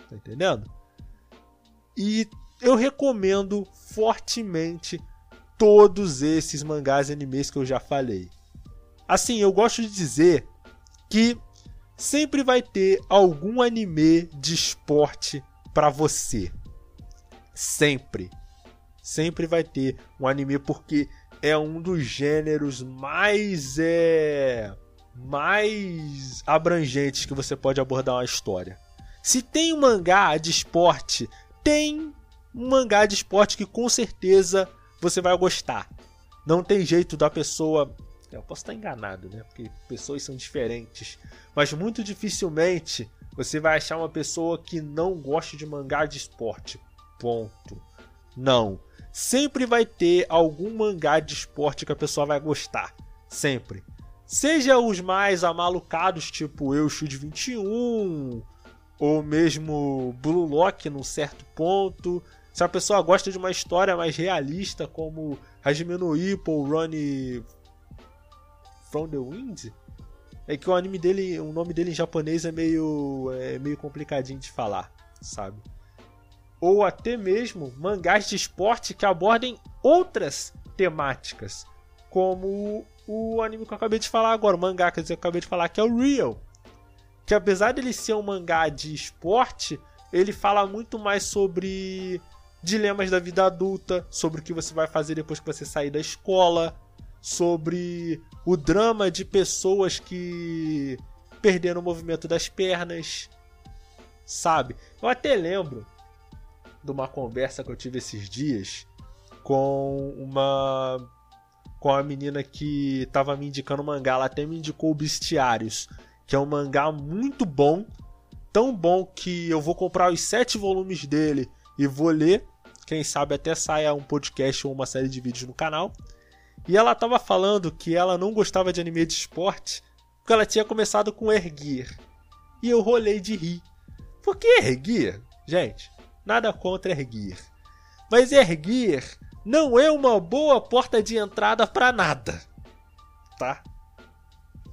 Tá entendendo? E eu recomendo fortemente todos esses mangás e animes que eu já falei. Assim, eu gosto de dizer que sempre vai ter algum anime de esporte para você. Sempre. Sempre vai ter um anime porque é um dos gêneros mais é mais abrangentes que você pode abordar uma história. Se tem um mangá de esporte, tem um mangá de esporte que com certeza você vai gostar. Não tem jeito da pessoa eu posso estar enganado, né? Porque pessoas são diferentes. Mas muito dificilmente você vai achar uma pessoa que não goste de mangá de esporte. Ponto. Não. Sempre vai ter algum mangá de esporte que a pessoa vai gostar. Sempre. Seja os mais amalucados, tipo Eu Chute 21, ou mesmo Blue Lock num certo ponto. Se a pessoa gosta de uma história mais realista, como Hajime no Ippo Ronnie From the Wind, é que o anime dele, o nome dele em japonês é meio, é meio complicadinho de falar, sabe? Ou até mesmo mangás de esporte que abordem outras temáticas, como o anime que eu acabei de falar agora, o mangá que eu acabei de falar, que é o Real. Que apesar dele ser um mangá de esporte, ele fala muito mais sobre dilemas da vida adulta, sobre o que você vai fazer depois que você sair da escola, sobre o drama de pessoas que perderam o movimento das pernas, sabe? Eu até lembro de uma conversa que eu tive esses dias com uma com a menina que estava me indicando mangá, ela até me indicou o Bestiários, que é um mangá muito bom, tão bom que eu vou comprar os sete volumes dele e vou ler, quem sabe até saia um podcast ou uma série de vídeos no canal. E ela tava falando que ela não gostava de anime de esporte porque ela tinha começado com Erguir. E eu rolei de rir. Por que Erguir? Gente, nada contra Erguir. Mas Erguir não é uma boa porta de entrada para nada. Tá?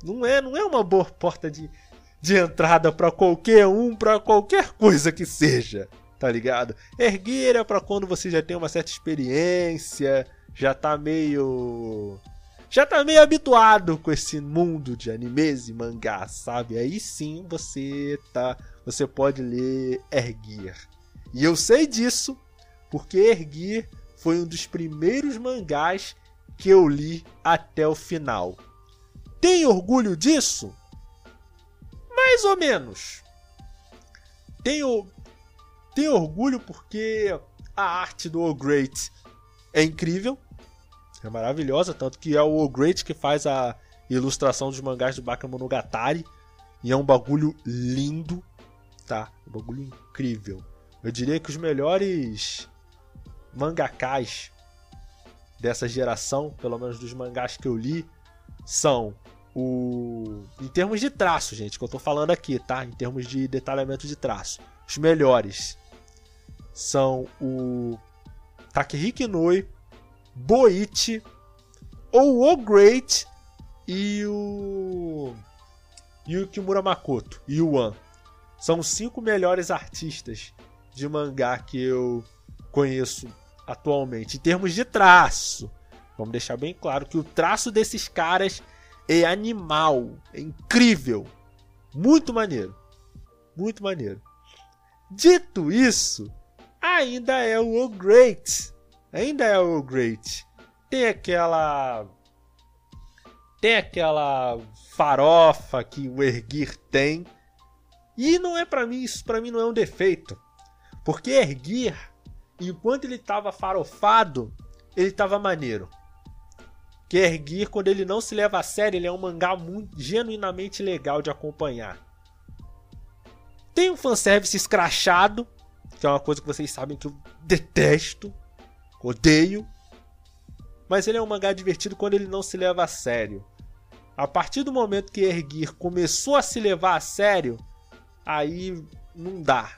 Não é, não é uma boa porta de, de entrada para qualquer um, para qualquer coisa que seja, tá ligado? Erguir é para quando você já tem uma certa experiência, já tá meio. Já tá meio habituado com esse mundo de animes e mangás, sabe? Aí sim você tá. Você pode ler Erguir. E eu sei disso porque Erguir foi um dos primeiros mangás que eu li até o final. Tem orgulho disso? Mais ou menos. Tenho, tenho orgulho porque a arte do O Great é incrível. É maravilhosa, tanto que é o Great que faz a ilustração dos mangás do Bakemonogatari. E é um bagulho lindo, tá? Um bagulho incrível. Eu diria que os melhores mangakás dessa geração, pelo menos dos mangás que eu li, são o. Em termos de traço, gente, que eu tô falando aqui, tá? Em termos de detalhamento de traço. Os melhores são o Takehiko Noi, Boichi, ou O Great e o Yukimura Makoto, Yuan. São os cinco melhores artistas de mangá que eu conheço atualmente. Em termos de traço, vamos deixar bem claro que o traço desses caras é animal, é incrível, muito maneiro, muito maneiro. Dito isso, ainda é o Great, ainda é o Great. Tem aquela tem aquela farofa que o Erguir tem. E não é para mim, isso para mim não é um defeito. Porque Erguir, enquanto ele tava farofado, ele tava maneiro. Que Erguir, quando ele não se leva a sério, ele é um mangá muito, genuinamente legal de acompanhar. Tem um fanservice escrachado, que é uma coisa que vocês sabem que eu detesto, odeio. Mas ele é um mangá divertido quando ele não se leva a sério. A partir do momento que Erguir começou a se levar a sério, aí não dá,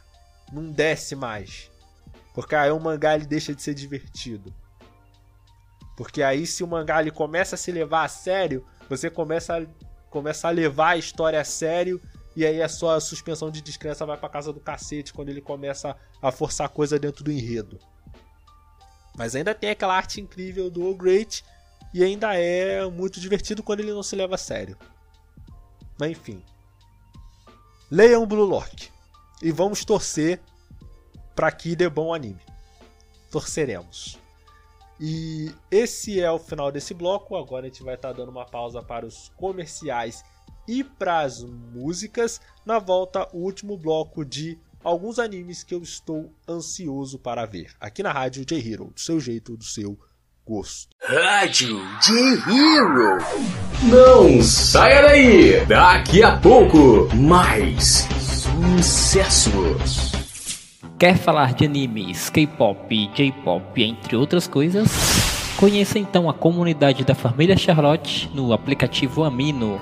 não desce mais. Porque aí o mangá ele deixa de ser divertido. Porque aí se o mangá ele começa a se levar a sério, você começa a, começa a levar a história a sério e aí a sua suspensão de descrença vai para casa do cacete quando ele começa a forçar coisa dentro do enredo. Mas ainda tem aquela arte incrível do O Great e ainda é muito divertido quando ele não se leva a sério. Mas enfim. Leiam Blue Lock e vamos torcer para que dê bom anime. Torceremos. E esse é o final desse bloco. Agora a gente vai estar tá dando uma pausa para os comerciais e para as músicas. Na volta, o último bloco de alguns animes que eu estou ansioso para ver. Aqui na Rádio J-Hero, do seu jeito, do seu gosto. Rádio J-Hero. Não saia daí! Daqui a pouco, mais sucessos. Quer falar de animes, K-pop, J-pop, entre outras coisas? Conheça então a comunidade da família Charlotte no aplicativo Amino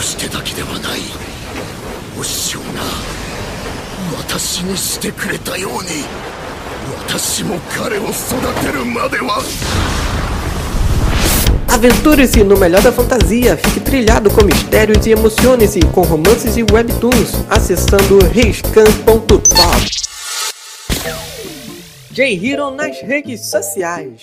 としてだけではないお師匠が私にしてくれたように私も彼を育てるまでは Aventure-se no melhor da fantasia, fique trilhado com mistérios e emocione-se com romances e webtoons acessando riscan.top. J-Hero nas redes sociais.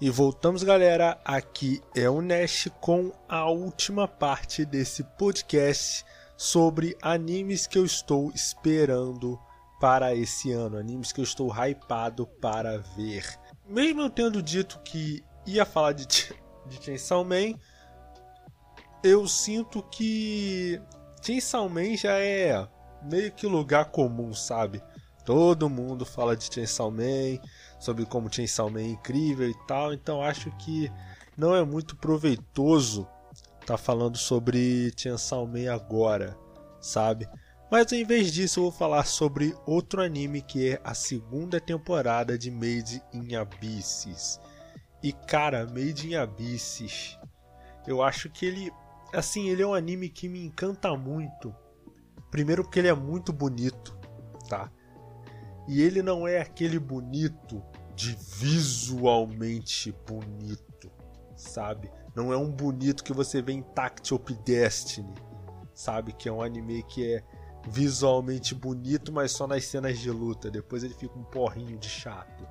E voltamos, galera. Aqui é o Nash com a última parte desse podcast sobre animes que eu estou esperando para esse ano, animes que eu estou hypado para ver. Mesmo eu tendo dito que ia falar de, de Chainsaw Man, eu sinto que Chainsaw Man já é meio que lugar comum, sabe? Todo mundo fala de Chainsaw Man, sobre como Chainsaw Man é incrível e tal, então acho que não é muito proveitoso estar tá falando sobre Chainsaw Man agora, sabe? Mas em vez disso eu vou falar sobre outro anime que é a segunda temporada de Made in Abysses. E cara, Made in Abysses, eu acho que ele, assim, ele é um anime que me encanta muito. Primeiro porque ele é muito bonito, tá? E ele não é aquele bonito de visualmente bonito, sabe? Não é um bonito que você vê em Tactial Destiny, sabe? Que é um anime que é visualmente bonito, mas só nas cenas de luta. Depois ele fica um porrinho de chato.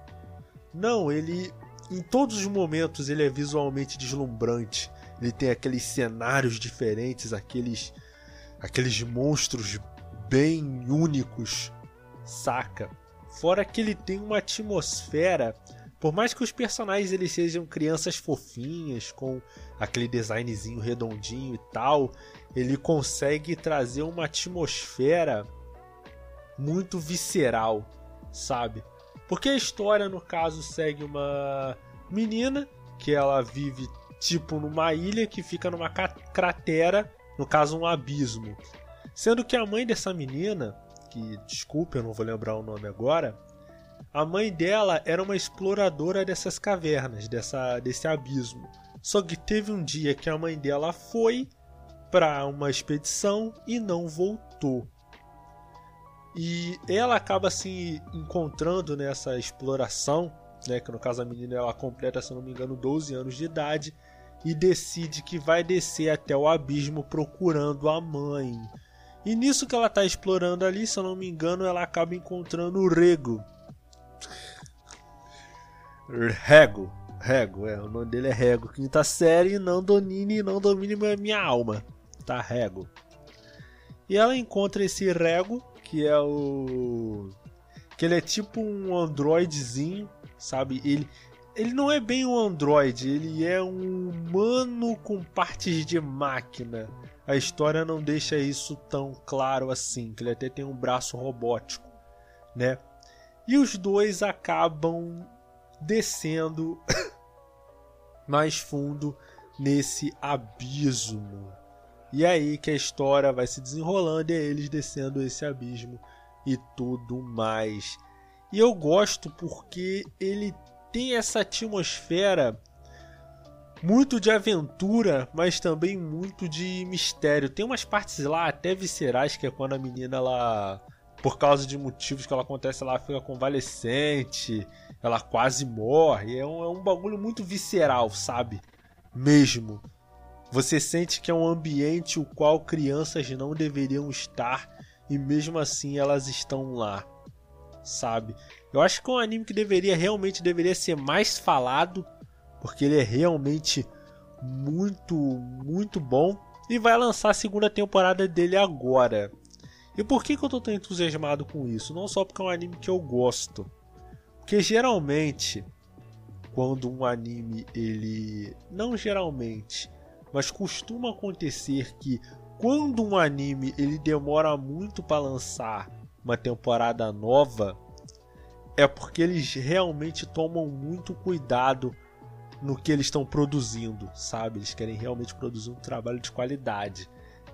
Não, ele em todos os momentos ele é visualmente deslumbrante. Ele tem aqueles cenários diferentes, aqueles aqueles monstros bem únicos, saca? Fora que ele tem uma atmosfera, por mais que os personagens eles sejam crianças fofinhas com aquele designzinho redondinho e tal, ele consegue trazer uma atmosfera muito visceral, sabe? Porque a história no caso segue uma menina que ela vive tipo numa ilha que fica numa cratera, no caso um abismo. Sendo que a mãe dessa menina, que desculpe, eu não vou lembrar o nome agora, a mãe dela era uma exploradora dessas cavernas, dessa, desse abismo. Só que teve um dia que a mãe dela foi para uma expedição e não voltou. E ela acaba se encontrando nessa exploração, né, que no caso a menina ela completa, se não me engano, 12 anos de idade e decide que vai descer até o abismo procurando a mãe. E nisso que ela está explorando ali, se eu não me engano, ela acaba encontrando o Rego. Rego. Rego, é, o nome dele é Rego. Quinta série, não domine, não domine minha alma. Tá, Rego. E ela encontra esse Rego, que é o. Que ele é tipo um androidezinho, sabe? Ele, ele não é bem um androide, ele é um humano com partes de máquina a história não deixa isso tão claro assim, que ele até tem um braço robótico, né? E os dois acabam descendo (coughs) mais fundo nesse abismo. E é aí que a história vai se desenrolando e é eles descendo esse abismo e tudo mais. E eu gosto porque ele tem essa atmosfera muito de aventura, mas também muito de mistério. Tem umas partes lá até viscerais que é quando a menina ela por causa de motivos que ela acontece, ela fica convalescente, ela quase morre. É um, é um bagulho muito visceral, sabe? Mesmo. Você sente que é um ambiente o qual crianças não deveriam estar e mesmo assim elas estão lá, sabe? Eu acho que é um anime que deveria realmente deveria ser mais falado porque ele é realmente muito, muito bom e vai lançar a segunda temporada dele agora. E por que, que eu tô tão entusiasmado com isso? Não só porque é um anime que eu gosto, porque geralmente quando um anime ele não geralmente, mas costuma acontecer que quando um anime ele demora muito para lançar uma temporada nova, é porque eles realmente tomam muito cuidado no que eles estão produzindo, sabe? Eles querem realmente produzir um trabalho de qualidade.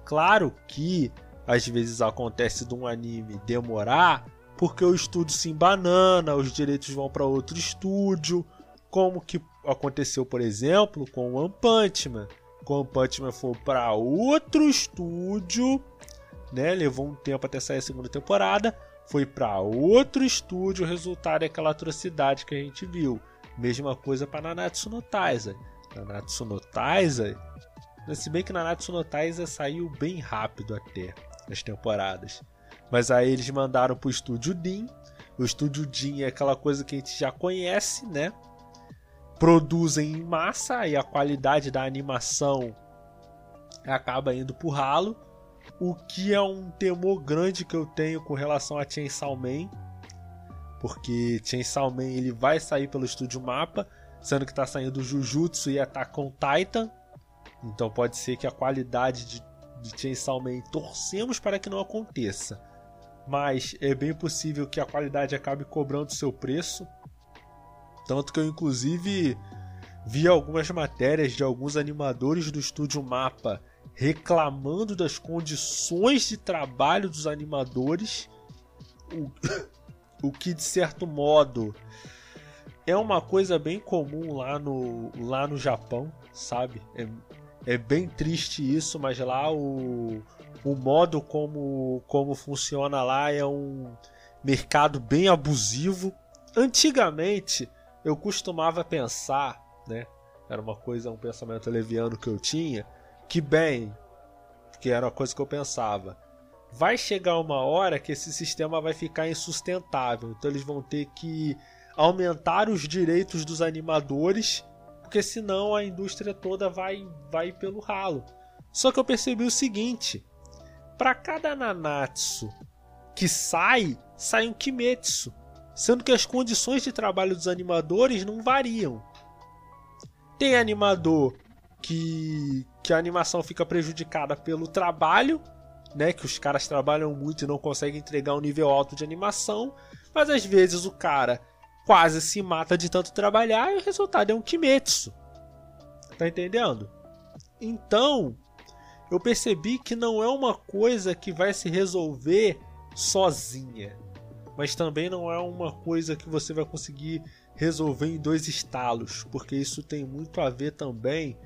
Claro que às vezes acontece de um anime demorar porque o estúdio se embanana, os direitos vão para outro estúdio, como que aconteceu, por exemplo, com One Punch Man. Com One Punch Man foi para outro estúdio, né? Levou um tempo até sair a segunda temporada, foi para outro estúdio, o resultado é aquela atrocidade que a gente viu. Mesma coisa para Nanatsu no Taizai. Nanatsu no Taizai, se bem que Nanatsu no Taizai saiu bem rápido até as temporadas. Mas aí eles mandaram pro estúdio Din. O estúdio Din é aquela coisa que a gente já conhece, né? Produzem em massa e a qualidade da animação acaba indo pro ralo. O que é um temor grande que eu tenho com relação a Chainsaw Man porque Chainsaw Man ele vai sair pelo estúdio Mapa, sendo que está saindo Jujutsu e Attack on Titan. Então pode ser que a qualidade de, de Chainsaw Man torcemos para que não aconteça. Mas é bem possível que a qualidade acabe cobrando seu preço. Tanto que eu inclusive vi algumas matérias de alguns animadores do estúdio Mapa reclamando das condições de trabalho dos animadores. O o que de certo modo é uma coisa bem comum lá no, lá no Japão, sabe? É, é bem triste isso, mas lá o, o modo como, como funciona lá é um, mercado bem abusivo. Antigamente, eu costumava pensar, né? Era uma coisa, um pensamento leviano que eu tinha, que bem, que era uma coisa que eu pensava. Vai chegar uma hora que esse sistema vai ficar insustentável. Então eles vão ter que aumentar os direitos dos animadores, porque senão a indústria toda vai vai pelo ralo. Só que eu percebi o seguinte: para cada Nanatsu que sai, sai um Kimetsu, sendo que as condições de trabalho dos animadores não variam. Tem animador que que a animação fica prejudicada pelo trabalho, né, que os caras trabalham muito e não conseguem entregar um nível alto de animação, mas às vezes o cara quase se mata de tanto trabalhar e o resultado é um Kimetsu. Tá entendendo? Então, eu percebi que não é uma coisa que vai se resolver sozinha, mas também não é uma coisa que você vai conseguir resolver em dois estalos, porque isso tem muito a ver também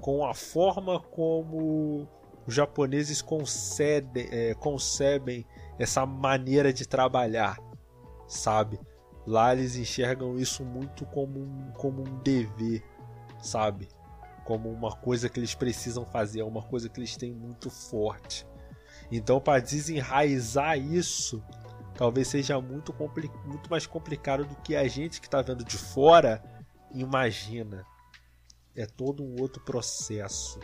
com a forma como os japoneses concedem, é, concebem essa maneira de trabalhar, sabe? Lá eles enxergam isso muito como um, como um dever, sabe? Como uma coisa que eles precisam fazer, é uma coisa que eles têm muito forte. Então, para desenraizar isso, talvez seja muito, muito mais complicado do que a gente que está vendo de fora imagina. É todo um outro processo.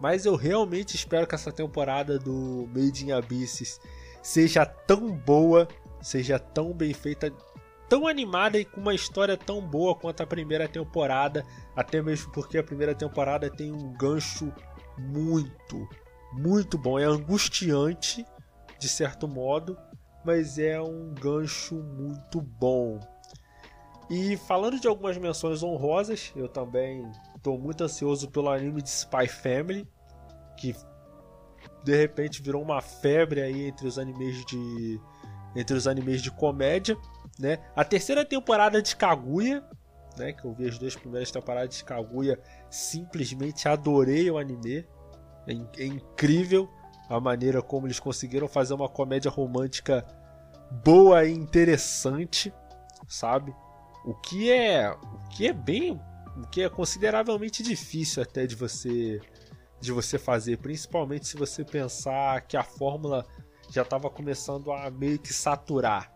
Mas eu realmente espero que essa temporada do Made in Abysses seja tão boa, seja tão bem feita, tão animada e com uma história tão boa quanto a primeira temporada, até mesmo porque a primeira temporada tem um gancho muito, muito bom. É angustiante, de certo modo, mas é um gancho muito bom. E falando de algumas menções honrosas, eu também estou muito ansioso pelo anime de Spy Family, que de repente virou uma febre aí entre os animes de entre os animes de comédia, né? A terceira temporada de Kaguya, né, que eu vi as duas primeiras temporadas de Kaguya, simplesmente adorei o anime. É, é incrível a maneira como eles conseguiram fazer uma comédia romântica boa e interessante, sabe? O que é, o que é bem, o que é consideravelmente difícil até de você de você fazer, principalmente se você pensar que a fórmula já estava começando a meio que saturar,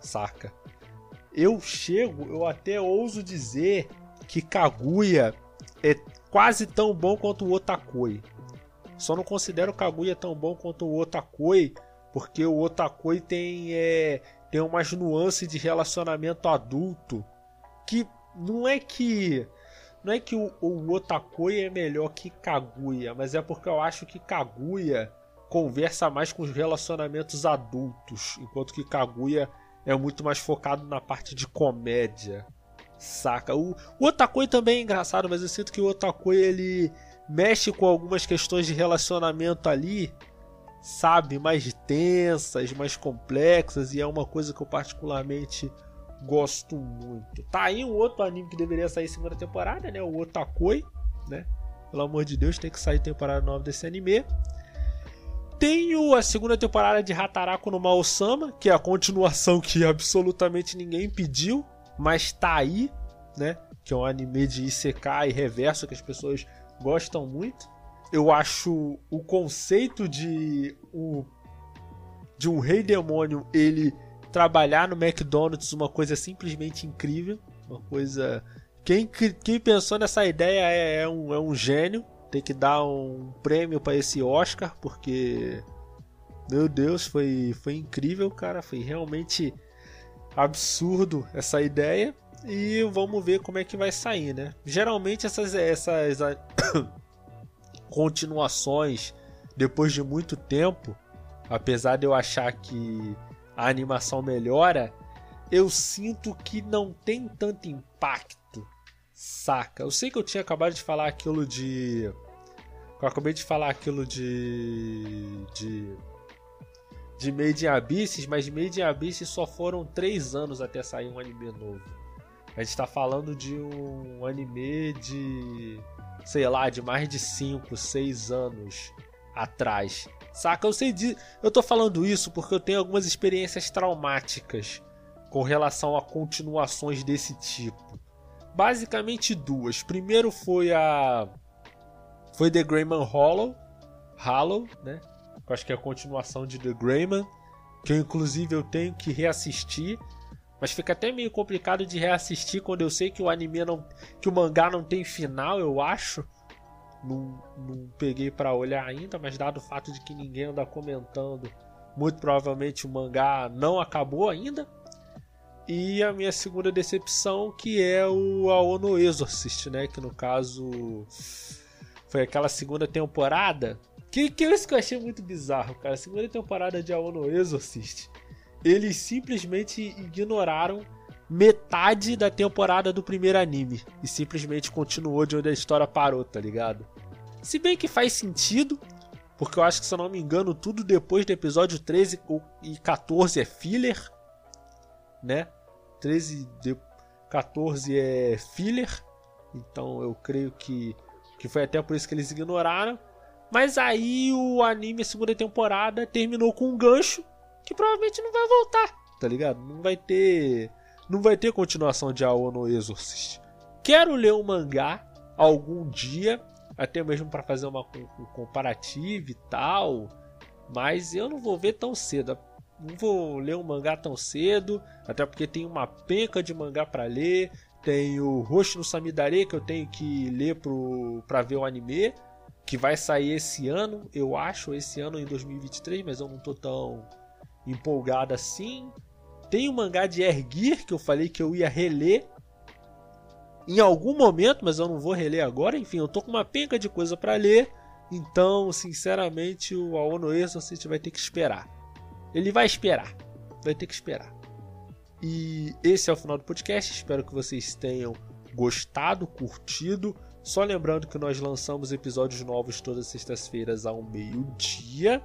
saca? Eu chego, eu até ouso dizer que Kaguya é quase tão bom quanto o Otakoi. Só não considero Kaguya tão bom quanto o Otakoi, porque o Otakoi tem é, tem umas nuances de relacionamento adulto que não é que não é que o, o Otakoi é melhor que Kaguya, mas é porque eu acho que Kaguya conversa mais com os relacionamentos adultos, enquanto que Kaguya é muito mais focado na parte de comédia. Saca? O, o Otakoi também é engraçado, mas eu sinto que o Otakoi ele mexe com algumas questões de relacionamento ali sabe, mais tensas, mais complexas, e é uma coisa que eu particularmente gosto muito. Tá aí um outro anime que deveria sair segunda temporada, né? O Otakoi, né? Pelo amor de Deus, tem que sair temporada nova desse anime. Tenho a segunda temporada de Hataraku no Mao-sama, que é a continuação que absolutamente ninguém pediu, mas tá aí, né? Que é um anime de Isekai reverso que as pessoas gostam muito eu acho o conceito de um, de um rei demônio ele trabalhar no McDonald's uma coisa simplesmente incrível. Uma coisa. Quem, quem pensou nessa ideia é, é um, é um gênio. Tem que dar um prêmio para esse Oscar, porque. Meu Deus, foi, foi incrível, cara. Foi realmente absurdo essa ideia. E vamos ver como é que vai sair, né? Geralmente essas, essas (coughs) continuações depois de muito tempo, apesar de eu achar que a animação melhora, eu sinto que não tem tanto impacto, saca? Eu sei que eu tinha acabado de falar aquilo de. Eu acabei de falar aquilo de. de. de Made in Abysses, mas Made in Abysses só foram 3 anos até sair um anime novo. A gente tá falando de um anime de sei lá, de mais de 5, 6 anos atrás. Saca? Eu sei de. Eu tô falando isso porque eu tenho algumas experiências traumáticas com relação a continuações desse tipo. Basicamente duas. Primeiro foi a. Foi The Greyman Hollow. Hollow, né? Eu acho que é a continuação de The Greyman. Que eu, inclusive eu tenho que reassistir. Mas fica até meio complicado de reassistir quando eu sei que o anime não. que o mangá não tem final, eu acho. Não, não peguei para olhar ainda, mas dado o fato de que ninguém anda comentando, muito provavelmente o mangá não acabou ainda. E a minha segunda decepção, que é o Aono Exorcist, né? Que no caso foi aquela segunda temporada. Que, que isso que eu achei muito bizarro, cara. A segunda temporada de Aono Exorcist. Eles simplesmente ignoraram metade da temporada do primeiro anime. E simplesmente continuou de onde a história parou, tá ligado? Se bem que faz sentido, porque eu acho que, se eu não me engano, tudo depois do episódio 13 e 14 é filler, né? 13 e 14 é filler, então eu creio que, que foi até por isso que eles ignoraram. Mas aí o anime, a segunda temporada, terminou com um gancho que provavelmente não vai voltar, tá ligado? Não vai ter. Não vai ter continuação de Ao no Exorcist. Quero ler o mangá algum dia, até mesmo para fazer uma um comparativa e tal, mas eu não vou ver tão cedo. Não vou ler um mangá tão cedo, até porque tem uma penca de mangá para ler. Tem o Roshi no Samidare que eu tenho que ler pro, pra ver o anime, que vai sair esse ano, eu acho, esse ano em 2023, mas eu não tô tão empolgado assim. Tem o mangá de Erguir que eu falei que eu ia reler, em algum momento, mas eu não vou reler agora. Enfim, eu tô com uma penca de coisa para ler. Então, sinceramente, o Aono Exorcist vai ter que esperar. Ele vai esperar. Vai ter que esperar. E esse é o final do podcast. Espero que vocês tenham gostado, curtido. Só lembrando que nós lançamos episódios novos todas as sextas-feiras ao meio-dia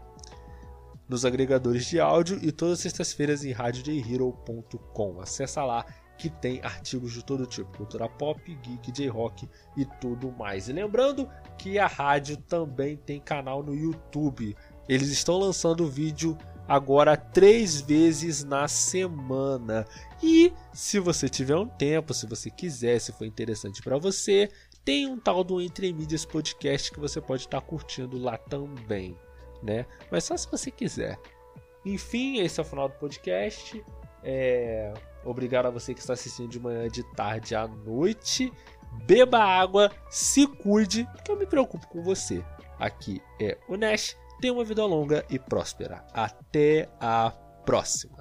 nos agregadores de áudio e todas as sextas-feiras em radiojhero.com. Acessa lá que tem artigos de todo tipo, cultura pop, geek, J-rock e tudo mais. E lembrando que a rádio também tem canal no YouTube. Eles estão lançando vídeo agora três vezes na semana. E se você tiver um tempo, se você quiser, se for interessante para você, tem um tal do Entre Mídias Podcast que você pode estar tá curtindo lá também, né? Mas só se você quiser. Enfim, esse é o final do podcast. É... Obrigado a você que está assistindo de manhã, de tarde, à noite. Beba água, se cuide, que eu me preocupo com você. Aqui é o Nash. Tenha uma vida longa e próspera. Até a próxima.